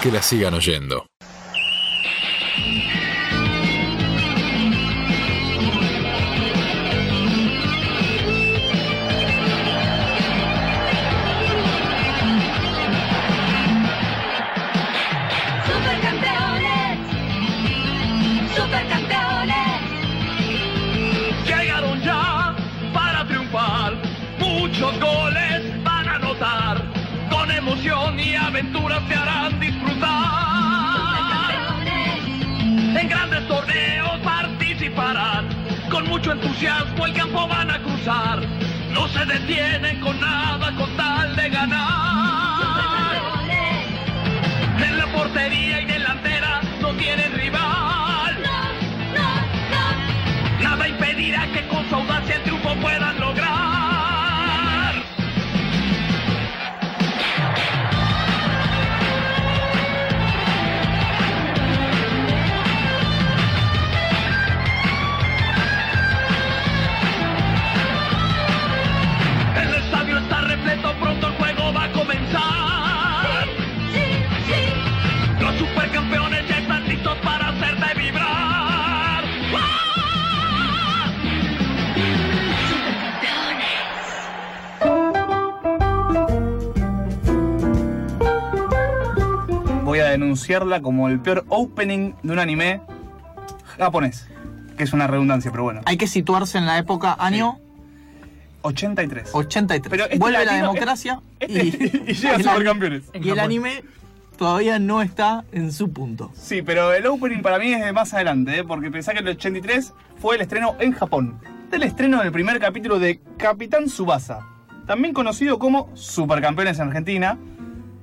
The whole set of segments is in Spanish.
que la sigan oyendo. Mucho entusiasmo el campo van a cruzar. No se detienen con nada con tal de ganar. En la portería y delantera no tienen rival. Nada impedirá que con su audacia denunciarla como el peor opening de un anime japonés. Que es una redundancia, pero bueno. Hay que situarse en la época año 83. 83. Pero este Vuelve la democracia este- y, y llega a Supercampeones. Y el anime todavía no está en su punto. Sí, pero el opening para mí es de más adelante, ¿eh? porque pensá que el 83 fue el estreno en Japón. Del estreno del primer capítulo de Capitán Subasa, también conocido como Supercampeones en Argentina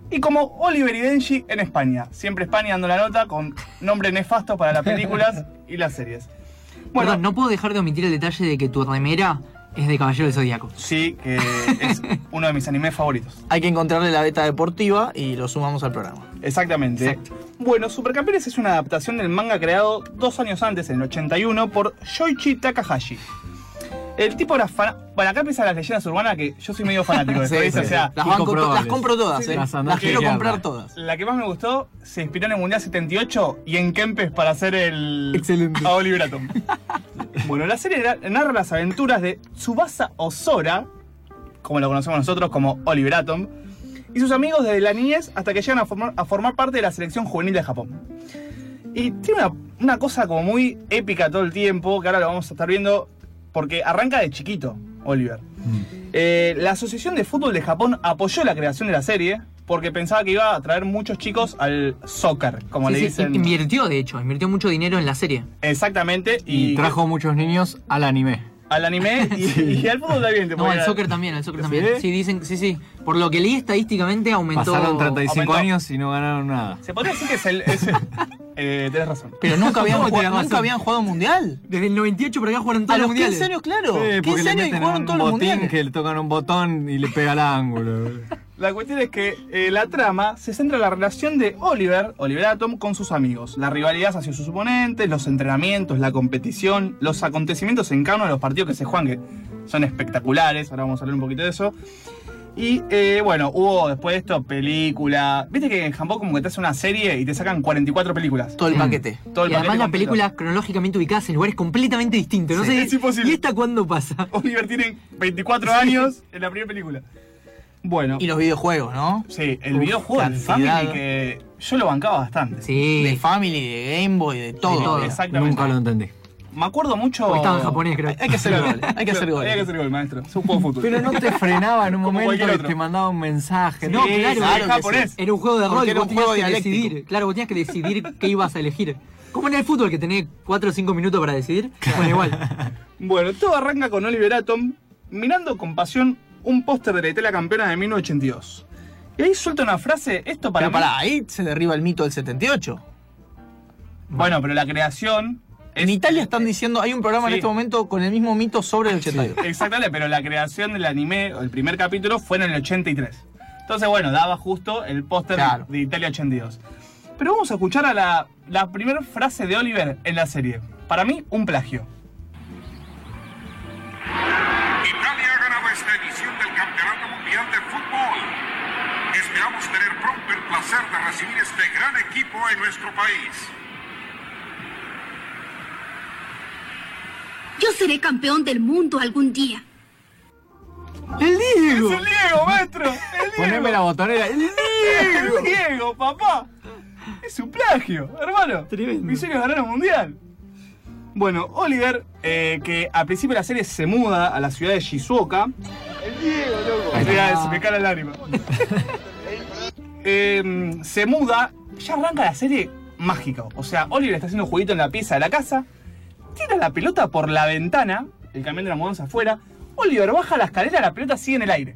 y como Oliver y Benji en España. Siempre España dando la nota con nombre nefasto para las películas y las series. Bueno, Perdón, no puedo dejar de omitir el detalle de que tu remera es de Caballero del Zodíaco. sí, que es uno de mis animes favoritos. Hay que encontrarle la beta deportiva y lo sumamos al programa. Exactamente. Bueno, Supercampeones es una adaptación del manga creado dos años antes, en el 81, por Shoichi Takahashi. El tipo era fan... Bueno, acá empiezan las leyendas urbanas que yo soy medio fanático de esto, Sí, ¿viste? sí. O sea, las, banco compro todas, Sí, eh. las quiero comprar todas. la que más me gustó se inspiró en el Mundial 78 y en Kempes para hacer el... Excelente. A Oliver Atom. bueno, la serie narra las aventuras de Tsubasa Osora, como lo conocemos nosotros como Oliver Atom, y sus amigos desde la niñez hasta que llegan a formar, a formar parte de la selección juvenil de Japón. Y tiene una, una cosa como muy épica todo el tiempo, que ahora lo vamos a estar viendo, porque arranca de chiquito, Oliver. Eh, la Asociación de Fútbol de Japón apoyó la creación de la serie porque pensaba que iba a atraer muchos chicos al soccer, como Sí, le sí, dicen. invirtió, de hecho, invirtió mucho dinero en la serie. Exactamente. Y trajo muchos niños al anime. Al anime y, y al fútbol también. te No, al soccer también, al soccer ¿Sí? también. Sí, dicen, sí, sí. Por lo que leí estadísticamente aumentó. Pasaron 35 aumentó. años y no ganaron nada. Se podría decir que es el. es- eh, tenés razón. Pero nunca habían, ¿Cómo jugado, tenés razón? nunca habían jugado mundial. Desde el 98 para acá jugaron A todos los los mundiales. 15 años, claro. Sí, porque 15 le años y jugaron todos los botín mundiales. que le tocan un botón y le pega al ángulo. La cuestión es que eh, la trama se centra en la relación de Oliver, Oliver Atom, con sus amigos. La rivalidad hacia sus oponentes, los entrenamientos, la competición, los acontecimientos en cada uno de los partidos que se juegan, que son espectaculares. Ahora vamos a hablar un poquito de eso. Y eh, bueno, hubo después de esto película. Viste que en Japón como que te hace una serie y te sacan 44 películas. Todo el Mm. paquete. Todo el y además paquete la completo. película cronológicamente ubicadas en lugares completamente distintos. No Sí, sé, es imposible. ¿Y esta cuándo pasa? Oliver tiene 24 años en la primera película. Bueno, Y los videojuegos, ¿no? sí, el Uf, videojuego de cantidad. Family que yo lo bancaba bastante. Sí. De Family, de Game Boy, de todo. De todo. Exactamente. Nunca lo entendí. Me acuerdo mucho. Porque estaba en japonés, creo. Hay, que hacer gol, hay que hacer gol. Hay que hacer gol, maestro. Es un juego de fútbol. Pero no te frenaba en un Como momento otro. te mandaba un mensaje. No, Sí, claro, claro era que japonés. Era un juego de rol, era vos un juego tenías que decidir. Claro, vos tenías que decidir qué ibas a elegir. Como en el fútbol que tenés 4 o 5 minutos para decidir. Bueno, igual. Bueno, todo arranca con Oliver Atom mirando con pasión un póster de la Italia campeona de 1982. Y ahí suelta una frase, esto para Pero mí- pará, ahí se derriba el mito del 78. Bueno, pero la creación. En Italia están diciendo, hay un programa Sí. en este momento con el mismo mito sobre el 82. Exactamente, pero la creación del anime, o el primer capítulo, fue en el 83. Entonces, bueno, daba justo el póster Claro. de Italia 82. Pero vamos a escuchar a la, la primera frase de Oliver en la serie. Para mí, un plagio. Esta edición del Campeonato Mundial de Fútbol. Esperamos tener pronto el placer de recibir este gran equipo en nuestro país. Yo seré campeón del mundo algún día. ¡El Diego! ¡Es el Diego, maestro! ¡El Diego! Poneme la botonera. ¡El ¡El Diego, papá! Es un plagio, hermano. Tremendo. Mi sueño es ganar un mundial. Bueno, Oliver, eh, que al principio de la serie se muda a la ciudad de Shizuoka. El Diego, loco. Mira, se me cae la lágrima. Eh, se muda, ya arranca la serie mágica. O sea, Oliver está haciendo un jueguito en la pieza de la casa, tira la pelota por la ventana, el camión de la mudanza afuera. Oliver baja la escalera, la pelota sigue en el aire.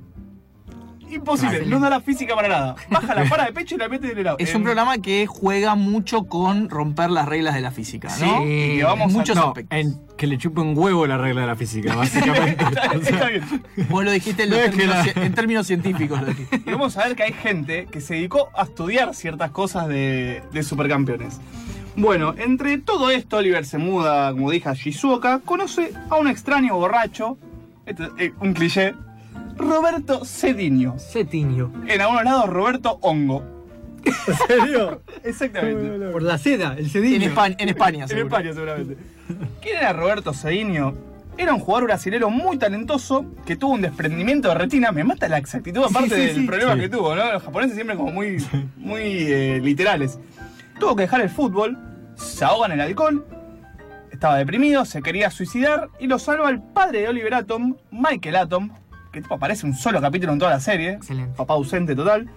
Imposible, no da la física para nada. Baja la para de pecho y la mete en el Es en- un programa que juega mucho con romper las reglas de la física, ¿no? Sí, y que vamos en a- muchos No, aspectos. en que le chupe un huevo la regla de la física, básicamente. Sea, Está bien. Vos lo dijiste en, los es términos, la- en términos científicos. lo dijiste. Y vamos a ver que hay gente que se dedicó a estudiar ciertas cosas de, de supercampeones. Bueno, entre todo esto, Oliver se muda, como dije, a Shizuoka, conoce a un extraño borracho, este, eh, un cliché, Roberto Cedinho. Cetinho. En algunos lados, Roberto Hongo. ¿En serio? Exactamente. Por la seda, el En. España, en España, En. España, seguramente. ¿Quién era Roberto Cedinho? Era un jugador brasilero muy talentoso que tuvo un desprendimiento de retina. Me mata la exactitud, aparte Sí, sí, del sí. problema Sí. que tuvo, ¿no? Los japoneses siempre como muy, muy eh, literales. Tuvo que dejar el fútbol, se ahoga en el alcohol, estaba deprimido, se quería suicidar y lo salva el padre de Oliver Atom, Michael Atom, que tipo aparece un solo capítulo en toda la serie. Excelente. Papá ausente total.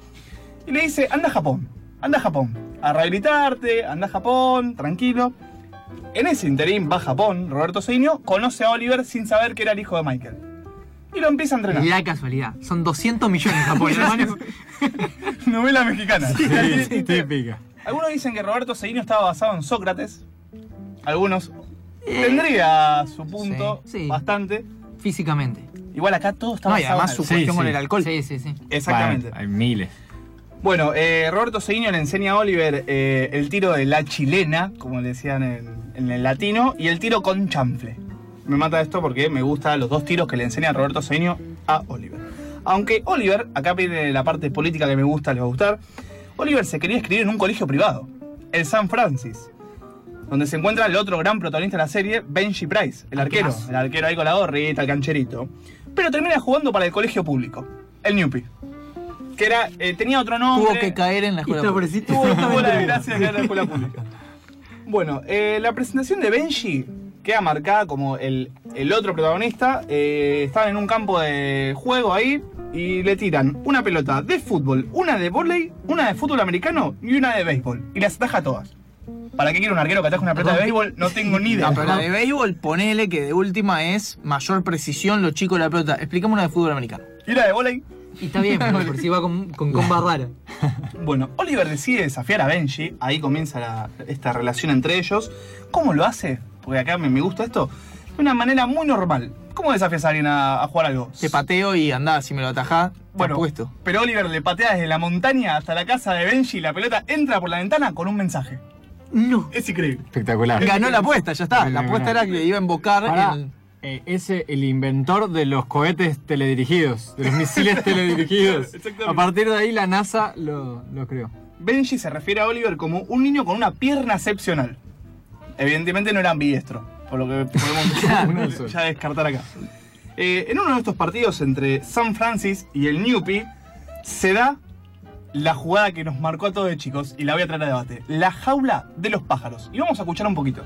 Y le dice, anda a Japón, anda a Japón, a rehabilitarte, anda a Japón, tranquilo. En ese interín va a Japón, Roberto Cedinho conoce a Oliver sin saber que era el hijo de Michael. Y lo empieza a entrenar. La casualidad. Son 200 millones de japoneses. Novela mexicana. Sí, típica. Algunos dicen que Roberto Cedinho estaba basado en Sócrates. Algunos tendría su punto Sí, sí. bastante. Físicamente. Igual acá todo está No, y basado además en su el- Sí, cuestión con sí. el alcohol. Sí, sí, sí. Exactamente. Bueno, hay miles. Bueno, eh, Roberto Cedinho le enseña a Oliver eh, el tiro de la chilena, como le decían en, en el latino, y el tiro con chanfle. Me mata esto porque me gustan los dos tiros que le enseña Roberto Cedinho a Oliver. Aunque Oliver, acá viene la parte política que me gusta, les va a gustar, Oliver se quería escribir en un colegio privado, el San Francis, donde se encuentra el otro gran protagonista de la serie, Benji Price, el arquero, el arquero ahí con la gorrita, el cancherito. Pero termina jugando para el colegio público, el Newpie. Que era, eh, tenía otro nombre. Tuvo que caer en la escuela. pública. Tuvo, la desgracia de caer en la escuela pública. Bueno, eh, la presentación de Benji queda marcada como el, el otro protagonista. Eh, estaban en un campo de juego ahí y le tiran una pelota de fútbol, una de vóley, una de fútbol americano y una de béisbol. Y las ataja todas. ¿Para qué quiere un arquero que ataja una pelota de béisbol? No tengo ni idea. No, pero la de béisbol, ponele que de última es mayor precisión lo chico de la pelota. Explícame una de fútbol americano. ¿Y la de vóley? Y está bien, por si va con, con comba rara. Bueno, Oliver decide desafiar a Benji, ahí comienza la- esta relación entre ellos. ¿Cómo lo hace? Porque acá me, me gusta esto. De una manera muy normal. ¿Cómo desafías a alguien a, a jugar algo? Te pateo y andá, si me lo atajás, bueno, bueno, puesto. pero Oliver le patea desde la montaña hasta la casa de Benji y la pelota entra por la ventana con un mensaje. No. Es increíble. Espectacular. Ganó la apuesta, ya está. La apuesta era que iba a invocar Pará, el- eh, ese el inventor de los cohetes teledirigidos, de los misiles teledirigidos. Exactamente. A partir de ahí la NASA lo, lo creó. Benji se refiere a Oliver como un niño con una pierna excepcional. Evidentemente no era ambidiestro, por lo que podemos ya descartar acá. Eh, en uno de estos partidos entre San Francis y el Newpie se da la jugada que nos marcó a todos de chicos y la voy a traer a debate. La jaula de los pájaros. Y vamos a escuchar un poquito.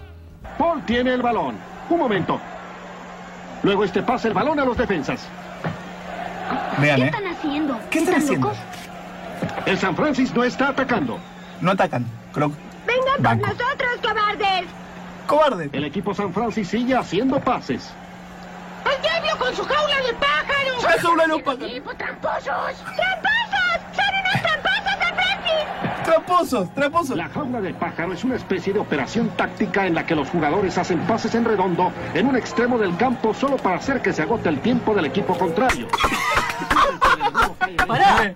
Paul tiene el balón. Un momento. Luego este pasa el balón a los defensas. Vean, ¿Qué ¿eh? están haciendo? ¿Qué están haciendo? locos? El San Francis no está atacando. No atacan. Croc. ¡Vengan Banco. con nosotros, cobardes! ¡Cobarde! El equipo San Francis sigue haciendo pases. ¡El diablo con su jaula de pájaros! ¡La jaula de los pájaros! ¡Equipo tramposos! ¡Tramposos! Francis! ¡Tramposos! ¡Tramposos! La jaula de pájaro es una especie de operación táctica en la que los jugadores hacen pases en redondo en un extremo del campo solo para hacer que se agote el tiempo del equipo contrario. ¡Pará!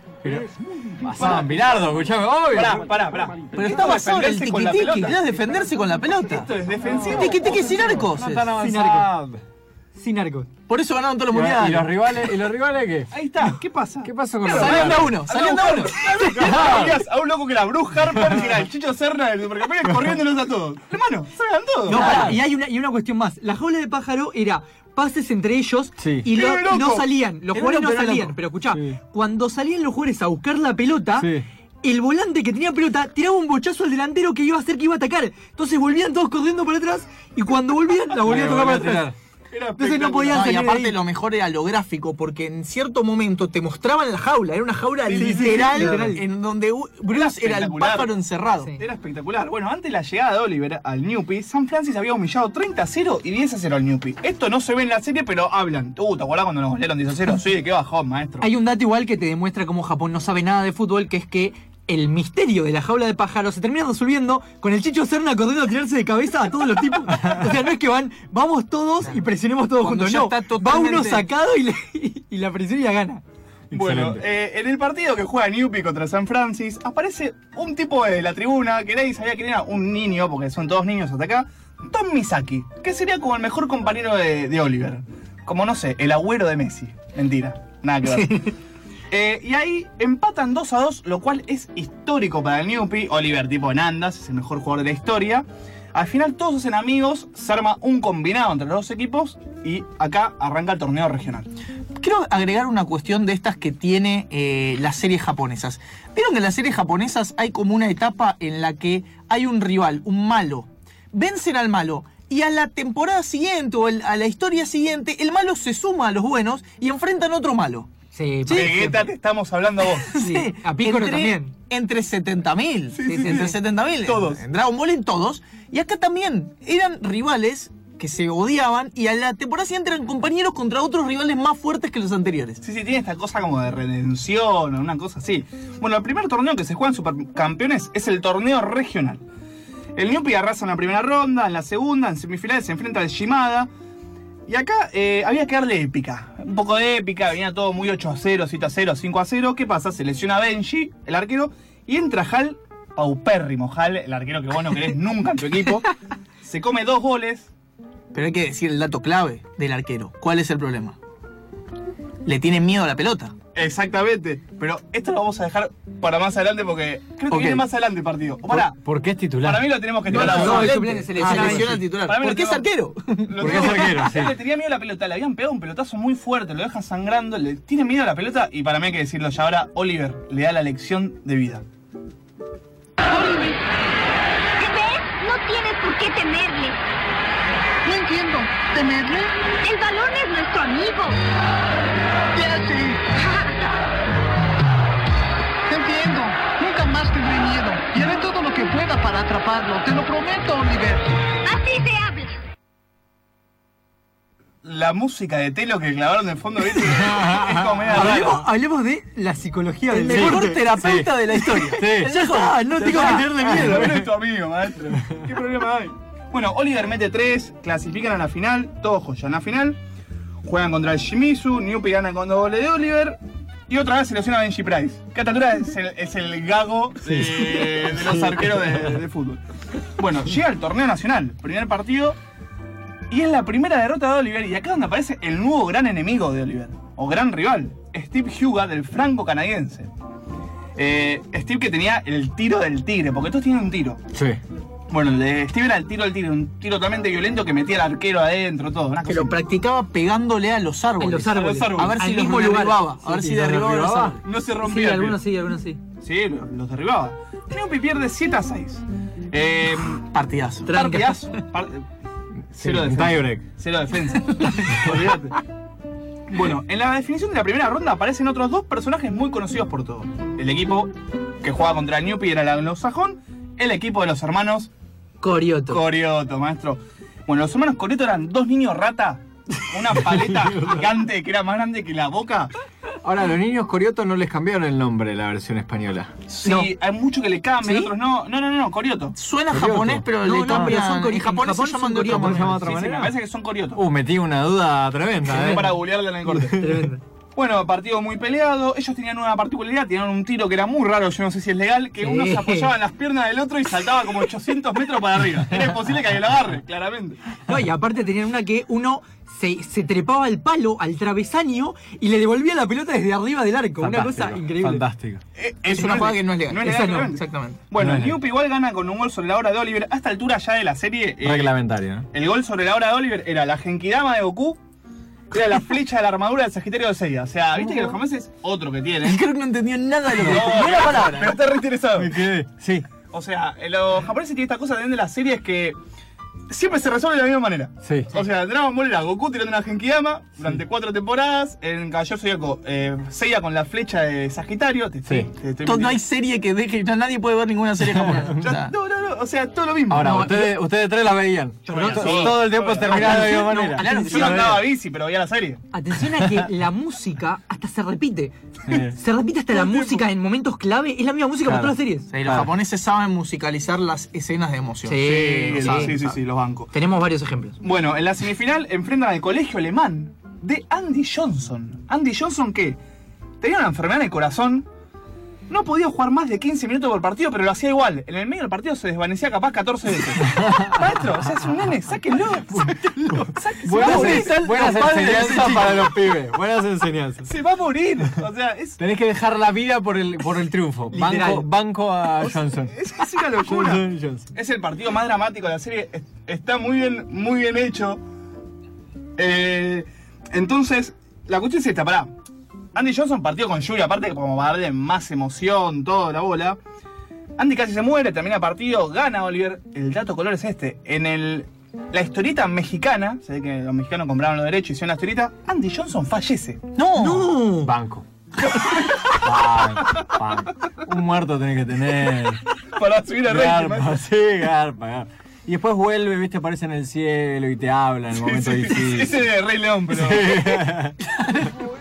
Pasaban Bilardo, escuchame, obvio. Pará, pará, pará. Pero Esto está es basado en el defenderse con la tiki-tiki. pelota. Querés defenderse con la pelota. Esto es defensivo. Tiki-tiki sin arcos. No tan avanzado. Sin arcos. Por eso ganaron todos los ¿Y los mundiales. rivales, ¿y los rivales qué? Ahí está, ¿qué pasa? ¿Qué pasó con los Salían de a rivales? uno, salían de a uno. A un loco que era Bruce Harper, que era el Chicho Serna del Supercampeones corriéndonos a todos. Hermano, salgan todos. No, y hay una, y una cuestión más. La jaula de pájaro era pases entre ellos Sí. y lo- no salían. Los Era jugadores no salían. loco. Pero escuchá, Sí. cuando salían los jugadores a buscar la pelota, Sí. el volante que tenía pelota tiraba un bochazo al delantero que iba a hacer que iba a atacar. Entonces volvían todos corriendo para atrás y cuando volvían, la volvían a tocar para atrás. Entonces no podían No, y salir de aparte ahí. lo mejor era lo gráfico, porque en cierto momento te mostraban la jaula, era una jaula Sí, sí, sí, literal, en donde Bruce era el pájaro encerrado. Sí. Era espectacular. Bueno, antes de la llegada de Oliver al Newpie, San Francis había humillado 30 a 0 y 10 a 0 al Newpie. Esto no se ve en la serie, pero hablan. Uh, ¿te acordás cuando nos golearon 10 a 0? Sí, qué bajón, maestro. Hay un dato igual que te demuestra cómo Japón no sabe nada de fútbol, que es que el misterio de la jaula de pájaros se termina resolviendo con el Chicho Serna corriendo a tirarse de cabeza a todos los tipos. O sea, no es que van, vamos todos y presionemos todos Cuando juntos. ya No, está va totalmente- uno sacado y, le- y la presión y la gana. Bueno, eh, en el partido que juega Newpie contra San Francis, aparece un tipo de la tribuna que nadie sabía que era un niño, porque son todos niños hasta acá, Tom Misaki, que sería como el mejor compañero de, de Oliver. Como, no sé, el agüero de Messi. Mentira, nada que ver. Eh, y ahí empatan 2 a 2, lo cual es histórico para el Newpie. Oliver, tipo Nandas, es el mejor jugador de la historia. Al final todos hacen amigos, se arma un combinado entre los dos equipos y acá arranca el torneo regional. Quiero agregar una cuestión de estas que tiene eh, las series japonesas. Vieron que en las series japonesas hay como una etapa en la que hay un rival, un malo. Vencen al malo. Y a la temporada siguiente o a la historia siguiente, el malo se suma a los buenos y enfrentan otro malo. Sí, ¿De qué te estamos hablando vos? Sí, a Piccolo entre, también. Entre 70.000. Sí, sí, entre sí. 70.000. Todos. En Dragon Ball en todos. Y acá también eran rivales que se odiaban y a la temporada siguiente eran compañeros contra otros rivales más fuertes que los anteriores. Sí, sí, tiene esta cosa como de redención o una cosa así. Bueno, el primer torneo que se juega en Supercampeones es el torneo regional. El Newpie arrasa en la primera ronda, en la segunda, en semifinales se enfrenta al Shimada. Y acá eh, había que darle épica. Un poco de épica, venía todo muy 8 a 0, 7 a 0, 5 a 0. ¿Qué pasa? Se lesiona Benji, el arquero, y entra Hal, paupérrimo Hal, el arquero que vos no querés nunca en tu equipo. Se come dos goles, Pero hay que decir el dato clave del arquero. ¿Cuál es el problema? Le tienen miedo a la pelota. Exactamente, pero esto lo vamos a dejar para más adelante porque creo que viene más adelante el partido. O pará, ¿Por qué es titular? para mí lo tenemos que No, tirar no, no, suplente. Ah, lesiona titular. Para mí lo Porque es arquero. Porque es arquero, sí. Le tenía miedo a la pelota, le habían pegado un pelotazo muy fuerte, lo deja sangrando, le tiene miedo a la pelota y para mí hay que decirlo ya ahora, Oliver le da la lección de vida. ¿Ves? No tienes por qué temerle. No entiendo. ¿Temerle? El balón es nuestro amigo. Jesse. Te entiendo. Nunca más tendré miedo. Y haré todo lo que pueda para atraparlo. Te lo prometo, Oliver. Así se habla. La música de Telo que clavaron de fondo, ¿viste? es como media Hablemos, de la psicología El del mejor deporte. terapeuta de la historia. Sí. Ya está, no tengo que tenerle El miedo. balón es tu amigo, maestro. ¿Qué problema hay? Bueno, Oliver mete 3, clasifican a la final, todo joya. En la final juegan contra el Shimizu, Newpie gana con dos goles de Oliver y otra vez se lesiona Benji Price. Que a esta altura es el, es el gago de, de los arqueros de, de fútbol. Bueno, llega el torneo nacional, primer partido, y es la primera derrota de Oliver. Y acá es donde aparece el nuevo gran enemigo de Oliver, o gran rival, Steve Huga del franco-canadiense. Eh, Steve que tenía el tiro del tigre, porque todos tienen un tiro. Sí. Bueno, el de Steve era el tiro del tigre, un tiro totalmente violento que metía al arquero adentro, todo. Una Que cosa lo practicaba pegándole a los árboles. En los árboles. A los A ver Al si los mismo lugar. derribaba. A Sí, ver sí, si los derribaba los árboles. No se Sí, rompía. el algunos sí, algunos sí. Sí, los, los derribaba. Newpie pierde 7 a 6. Eh, Partidazo. Tranca. partidazo. Par- cero defensa. tiebreak. Cero defensa. Olvídate. Bueno, en la definición de la primera ronda aparecen otros dos personajes muy conocidos por todos. El equipo que jugaba contra el Newpie era el anglosajón, el equipo de los hermanos Corioto. Corioto, maestro. Bueno, los hermanos Corioto eran dos niños rata, una paleta gigante que era más grande que la boca. Ahora, los niños Corioto no les cambiaron el nombre la versión española. Sí, No. hay muchos que le cambian, ¿Sí? otros no. No, no, no, Corioto. Suena Corioto. japonés, pero No, le no, cambian. son cori- en japonés en Japón se llaman son de otra coriotos. ¿Cómo se llama de manera. otra Sí, sí, me parece que son Corioto. Uh, metí una duda tremenda, Sí, ¿eh? para googlearla en el corte. Bueno, partido muy peleado. Ellos tenían una particularidad, tenían un tiro que era muy raro, yo no sé si es legal, que Sí. uno se apoyaba en las piernas del otro y saltaba como 800 metros para arriba. Era imposible que alguien lo agarre, claramente. No, y aparte tenían una que uno se, se trepaba al palo, al travesaño, y le devolvía la pelota desde arriba del arco. Una cosa increíble. Fantástico. Eh, Es una jugada que no es legal. No es legal, no, exactamente. Bueno, No. Newp igual gana con un gol sobre la hora de Oliver. A esta altura ya de la serie. eh, Reglamentario, ¿no? El gol sobre la hora de Oliver era la Genkidama de Goku, era la flecha de la armadura del Sagitario de Seiya. O sea, viste que los japoneses, otro que tienen. Creo que no entendió nada de lo que No, dijo. Ni una palabra. Pero está re interesado. Me quedé. Sí, O sea, eh, los japoneses tienen esta cosa también de las series que siempre se resuelve de la misma manera. sí. O sea, Dragon Ball era Goku tirando una Genkidama durante cuatro temporadas. En Caballero Zodíaco, eh, Seiya con la flecha de Sagitario. Te, Sí. te No hay serie que deje. ya nadie puede ver ninguna serie japonesa. Ya- no, no, no. O sea, todo lo mismo. Ahora, No, ustedes, ustedes tres la veían. Yo sí. Todo el tiempo terminaba de la misma No, manera. claro, Yo sí, no ver. andaba bici, pero veía la serie. Atención a que la música hasta se repite. Se repite hasta la música en momentos clave. Es la misma música Claro. para todas las series. sí, los Claro. japoneses saben musicalizar las escenas de emoción. Sí. sí, sí, sí, los bancos. Tenemos varios ejemplos. Bueno, en la semifinal enfrentan al colegio alemán de Andy Johnson. Andy Johnson que tenía una enfermedad en el corazón, no podía jugar más de 15 minutos por partido, pero lo hacía igual. En el medio del partido se desvanecía capaz 14 veces. Maestro, o sea, es un nene, sáquenlo. Sáquenlo. sáquenlo. Buenas, morir. buenas enseñanzas para los pibes. Buenas enseñanzas. Se va a morir. O sea, es, Tenés que dejar la vida por el, por el triunfo. Banco, banco a Johnson. es, es una locura. Johnson, Johnson. Es el partido más dramático de la serie. es- Está muy bien, muy bien hecho. Eh, entonces, la cuestión es esta, pará. Andy Johnson partió con Yuri, aparte como para darle más emoción, toda la bola. Andy casi se muere, termina el partido, gana Oliver. El dato color es este. En el, la historieta mexicana, se ve que los mexicanos compraron los derechos y hicieron la historieta, Andy Johnson fallece. No. ¡No! Banco. Banco, banco. Un muerto tenés que tener. Para subir a Garpa, sí, garpa, garpa. Y después vuelve, viste, aparece en el cielo y te habla en el momento Sí, sí, difícil. Ese de Rey León, pero.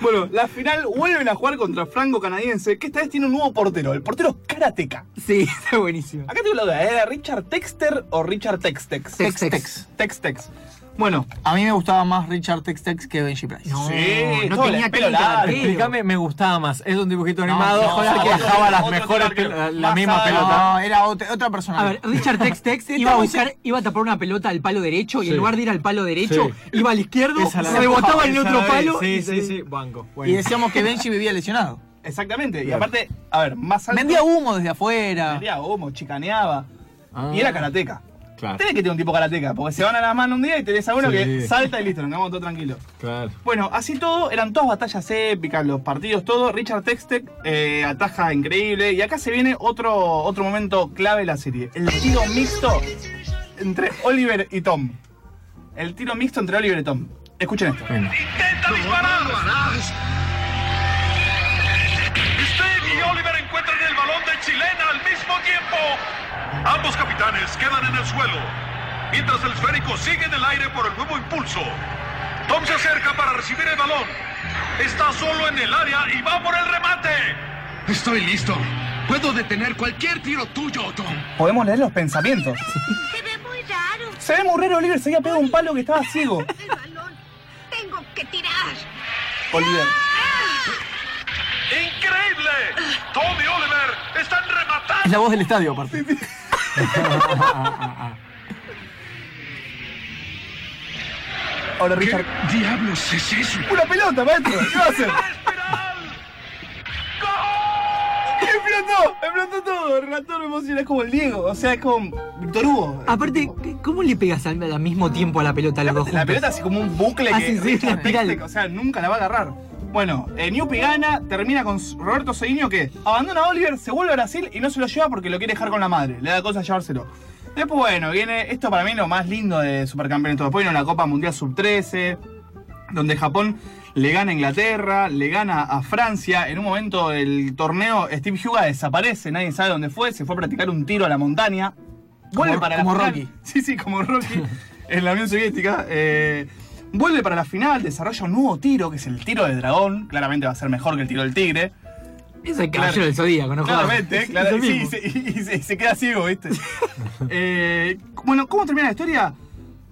bueno, la final vuelven a jugar contra Franco Canadiense, que esta vez tiene un nuevo portero. El portero es Karateka. Sí, está buenísimo. Acá tengo la duda, ¿era Richard Texter o Richard Textex? Tex, tex. Tex. Textex. Bueno, A mí me gustaba más Richard Tex Tex que Benji Price. No, Sí, no tenía arquero. Explícame, me gustaba más. Es un dibujito animado no, que otro- dejaba las mejores arquero. pel- la, misma pelota. No, era otra, otra persona. A ver, Richard Tex Tex Sí, iba a buscar, iba a tapar una pelota al palo derecho y en lugar de ir al palo derecho, Sí. iba al izquierdo, la rebotaba en el otro palo. Sí, y sí, se- sí, banco. y decíamos que Benji vivía lesionado. exactamente. Y aparte, a ver, más alto. Vendía humo desde afuera. Vendía humo, chicaneaba. Ah, Y era karateca. Claro, Tenés que tener un tipo karateca, porque se van a las manos un día y tenés a uno Sí. que salta y listo, nos quedamos todos tranquilos. claro. Bueno, así todo, eran todas batallas épicas, los partidos, todo. Richard Textec eh, ataja increíble. Y acá se viene otro, otro momento clave de la serie. El tiro mixto entre Oliver y Tom. El tiro mixto entre Oliver y Tom. Escuchen esto. Venga. ¡Intenta disparar! Steve y Oliver encuentran el balón de chilena al mismo tiempo. Ambos capitanes quedan en el suelo, mientras el esférico sigue en el aire por el nuevo impulso. Tom se acerca para recibir el balón. Está solo en el área y va por el remate. Estoy listo. Puedo detener cualquier tiro tuyo, Tom. Podemos leer los pensamientos. Se ve muy raro. Se ve muy raro, Oliver se había pegado un palo que estaba ciego. El balón. Tengo que tirar. Oliver. ¡Increíble! Tom y Oliver están rematando. Es la voz del estadio, aparte. Ahora ¿Qué Richard. diablos es eso? ¡Una pelota, maestro! ¿Qué va a hacer? ¡Explotó! ¡Explotó todo! El relator me emociona, es como el Diego, o sea, es como Víctor Hugo. Aparte, ¿cómo le pegas al, al mismo tiempo a la pelota a los dos La pelota así como un bucle Ah, que sí, sí, una espiral. Textec, o sea, nunca la va a agarrar. Bueno, eh, Newpi gana, termina con Roberto Cediño que abandona a Oliver, se vuelve a Brasil y no se lo lleva porque lo quiere dejar con la madre. Le da cosa a llevárselo. Después, bueno, viene esto para mí lo más lindo de Supercampeonato. Después viene la Copa Mundial Sub-13, donde Japón le gana a Inglaterra, le gana a Francia. En un momento del torneo, Steve Huga desaparece, nadie sabe dónde fue, se fue a practicar un tiro a la montaña. Vuelve Como- para como la final. Rocky. Sí, sí, como Rocky en la Unión Soviética. eh, vuelve para la final, desarrolla un nuevo tiro, que es el tiro del dragón. Claramente va a ser mejor que el tiro del tigre. Es el Claro. caballero del zodíaco, ¿no? Claramente, claro, el sí, y se, y se- y se queda ciego, ¿viste? Eh, bueno, ¿cómo termina la historia?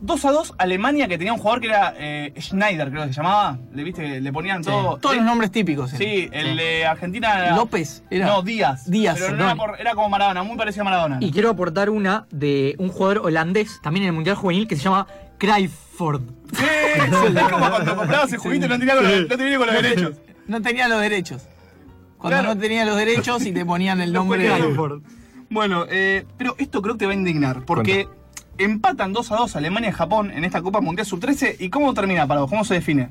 2 a 2 Alemania que tenía un jugador que era eh, Schneider, creo que se llamaba. Le viste, le ponían todo. Todos eh, los nombres típicos. Sí, el de Argentina era. López, era. No, Díaz. Díaz, Pero no era, por- era como Maradona, muy parecido a Maradona. Y quiero aportar una de un jugador holandés, también en el Mundial Juvenil, que se llama Cryford. Sí, es como cuando comprabas el juguito y no tenía, con los- no con los derechos. No tenía los derechos. Cuando Claro. no tenía los derechos y te ponían el nombre. Cryford. Bueno, eh, pero esto creo que te va a indignar, porque empatan 2 a 2 Alemania y Japón en esta Copa Mundial Sub-13. ¿Y cómo termina para vos? ¿Cómo se define?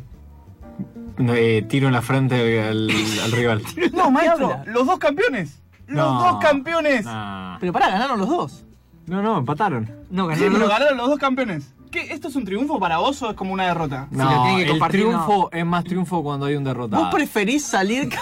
No, eh, tiro en la frente al, al rival. No, maestro, habla? los dos campeones. Los No. dos campeones. Nah. Pero pará, ganaron los dos. No, no, empataron. No, Sí, ganaron pero los- ganaron los dos campeones. ¿Qué? ¿Esto es un triunfo para vos o es como una derrota? No, tiene que el triunfo es más triunfo cuando hay un derrotado. ¿Vos preferís salir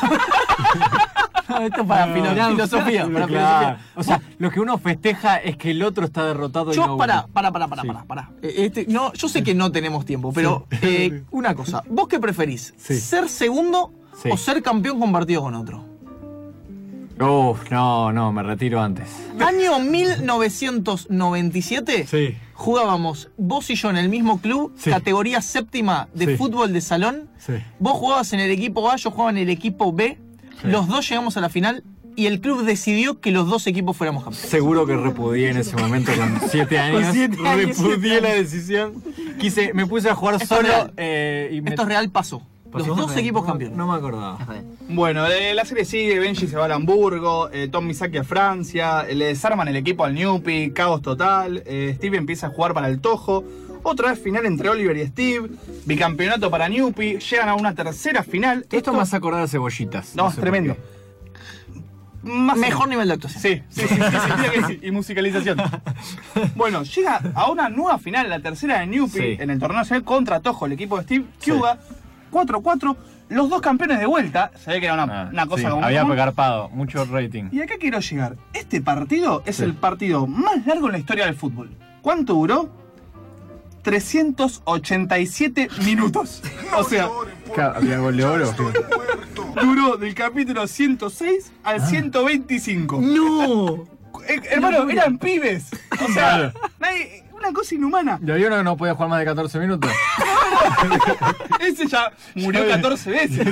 No, Esto es para filo- filosofía. Pero Para claro, filosofía. O sea, lo que uno festeja es que el otro está derrotado y Yo, no pará, pará, pará, pará, Sí. pará, pará. Eh, este, no, yo sé que no tenemos tiempo, pero eh, una cosa. ¿Vos qué preferís? Sí. ¿Ser segundo Sí. o ser campeón compartido con otro? Uf, no, no, me retiro antes. Año 1997 Sí. Jugábamos vos y yo en el mismo club, Sí. categoría séptima de Sí. fútbol de salón. Sí. Vos jugabas en el equipo A, yo jugaba en el equipo B. Los dos llegamos a la final y el club decidió que los dos equipos fuéramos campeones. Seguro que repudié en ese momento con siete años. siete años, repudié la decisión. Quise, me puse a jugar Esto solo real. eh, y me- Esto es real, pasó. Los dos equipos no, campeones. no me acordaba. Bueno, eh, la serie sigue, Benji se va a Hamburgo, eh, Tom Misaki a Francia, eh, le desarman el equipo al Newpi, caos total, eh, Steve empieza a jugar para el Tojo, otra vez final entre Oliver y Steve, bicampeonato para Newpi, llegan a una tercera final. Esto hace acordar a cebollitas. No, sé tremendo. Más Mejor nivel de actuación. Sí, sí, sí, sí, sí, diría que sí, y musicalización. Bueno, llega a una nueva final, la tercera de Newpi, Sí. en el torneo nacional contra Tojo, el equipo de Steve Cuba, 4-4, los dos campeones de vuelta, se ve que era una, Ah, una cosa sí, como... había común. pegarpado, mucho rating. Y acá quiero llegar. Este partido es Sí. el partido más largo en la historia del fútbol. ¿Cuánto duró? 387 minutos. O sea, Había gol de oro. duró del capítulo 106 al 125. ¡No! Eh, hermano, eran pibes. O sea, nadie- una cosa inhumana. ¿Y había uno que no podía jugar más de 14 minutos? Ese ya murió 14 veces.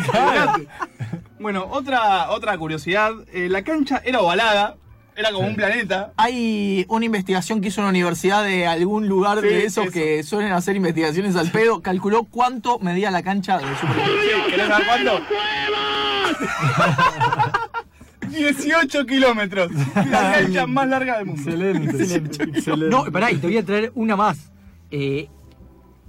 Bueno, otra, otra curiosidad. eh, la cancha era ovalada. Era como un planeta. Hay una investigación que hizo una universidad de algún lugar Sí, de esos eso. que suelen hacer investigaciones al pedo. Calculó cuánto medía la cancha de Super. ¿Querés saber cuánto? 18 kilómetros. La cancha más larga del mundo. Excelente. No, pará, y te voy a traer una más. Eh,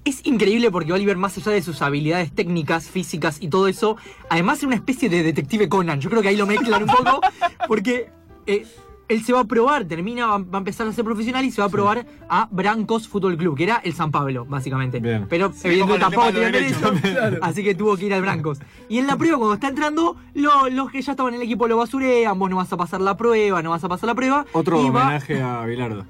es increíble porque Oliver, más allá de sus habilidades técnicas, físicas y todo eso, además es una especie de detective Conan. Yo creo que ahí lo mezclan un poco porque eh, él se va a probar, termina, va, va a empezar a ser profesional y se va a probar a Brancos Fútbol Club, que era el San Pablo, básicamente. Bien. Pero Sí, evidentemente tampoco tenía derecho, así que tuvo que ir al Brancos. Y en la prueba, cuando está entrando, lo- los que ya estaban en el equipo lo basurean, vos no vas a pasar la prueba, no vas a pasar la prueba. Otro y va- homenaje a Bilardo.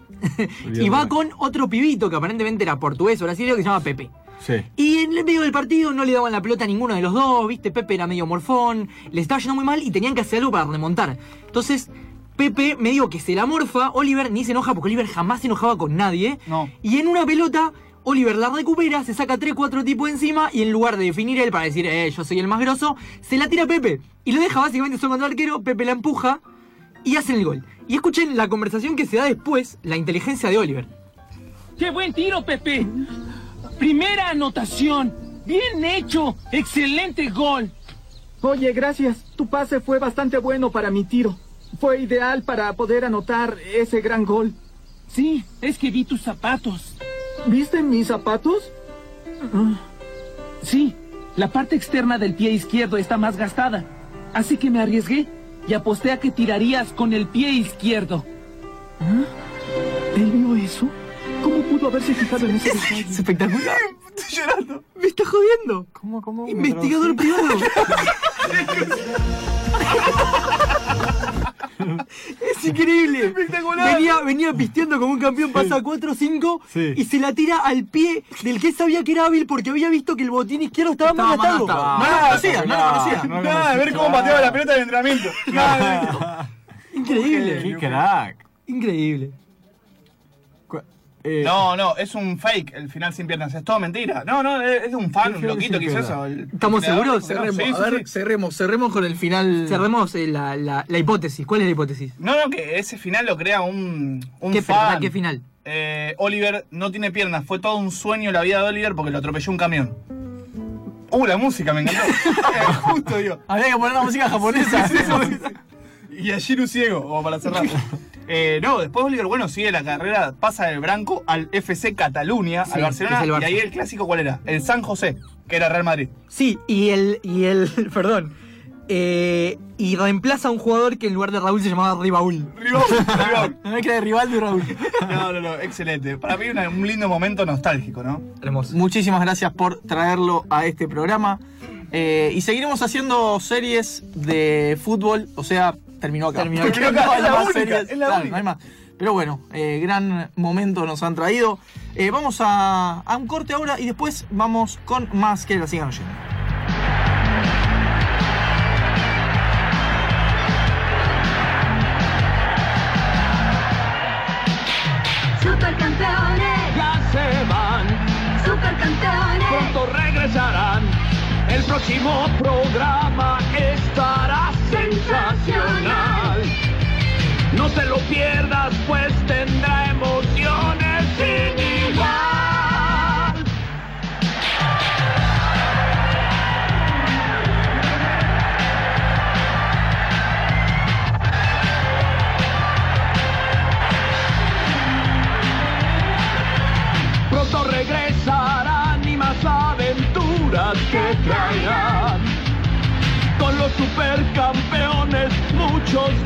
y va con otro pibito que aparentemente era portugués o brasileño que se llama Pepe. Sí. Y en el medio del partido no le daban la pelota a ninguno de los dos, viste, Pepe era medio morfón, le estaba yendo muy mal y tenían que hacer algo para remontar. Entonces, Pepe medio que se la morfa, Oliver ni se enoja porque Oliver jamás se enojaba con nadie. No. Y en una pelota, Oliver la recupera, se saca 3-4 tipos encima y en lugar de definir él para decir, eh, yo soy el más grosso, se la tira a Pepe. Y lo deja básicamente solo contra el arquero, Pepe la empuja y hacen el gol. Y escuchen la conversación que se da después, la inteligencia de Oliver. ¡Qué buen tiro, Pepe! Primera anotación. Bien hecho. Excelente gol. Oye, gracias. Tu pase fue bastante bueno para mi tiro. Fue ideal para poder anotar ese gran gol. Sí, es que vi tus zapatos. ¿Viste mis zapatos? Sí, la parte externa del pie izquierdo está más gastada. Así que me arriesgué y aposté a que tirarías con el pie izquierdo. ¿Él vio eso? ¿Cómo pudo haberse fijado en ese detalle? Es espectacular. Estoy llorando. Me está jodiendo. ¿Cómo, cómo? Investigador privado. es increíble. Espectacular. Venía, venía pisteando como un campeón, pasa 4-5 Sí. y se la tira al pie del que sabía que era hábil porque había visto que el botín izquierdo estaba, gastado. gastado. No, No lo conocía, no lo conocía. Nada de ver cómo pateaba la pelota el entrenamiento. Nada de- Increíble. ¡Qué crack! Increíble. Eh, No, no, es un fake el final sin piernas, es todo mentira. No, no, es un fan, un loquito que hizo eso. el- ¿Estamos seguros? Cerremos, Sí, a ver, sí. cerremos, cerremos con el final. Cerremos eh, la, la- la hipótesis. ¿Cuál es la hipótesis? No, no, que ese final lo crea un, un ¿Qué, fan. ¿Para qué final? Eh, Oliver no tiene piernas, fue todo un sueño la vida de Oliver porque lo atropelló un camión. Uh, la música me encantó. Justo, digo. Habría que poner una música japonesa. Y a Shiru ciego, como para cerrar. Eh, no, después Oliver, bueno, sigue la carrera, pasa del Branco al FC Cataluña, Sí, al Barcelona, y ahí el clásico, ¿cuál era? El San José, que era Real Madrid. Sí, y el. Y el. Perdón. Eh, y reemplaza a un jugador que en lugar de Raúl se llamaba Ribaúl. Rival. No me queda de Rivaldo y Raúl. No, no, no, excelente. Para mí una- un lindo momento nostálgico, ¿no? Hermoso. Muchísimas gracias por traerlo a este programa. Eh, y seguiremos haciendo series de fútbol. O sea, terminó acá. Terminó acá. Porque Terminó acá, no hay es la más única, series. es la Claro, única. no hay más. Pero bueno, eh, gran momento nos han traído. Eh, vamos a, a un corte ahora y después vamos con más que la sigan oyendo. Supercampeones, Ya se van, supercampeones. pronto regresarán. El próximo programa estará sensacional. No te lo pierdas, pues tendrá emociones sin igual. Pronto regresarán y más aventuras que traerán. Con los supercampeones muchos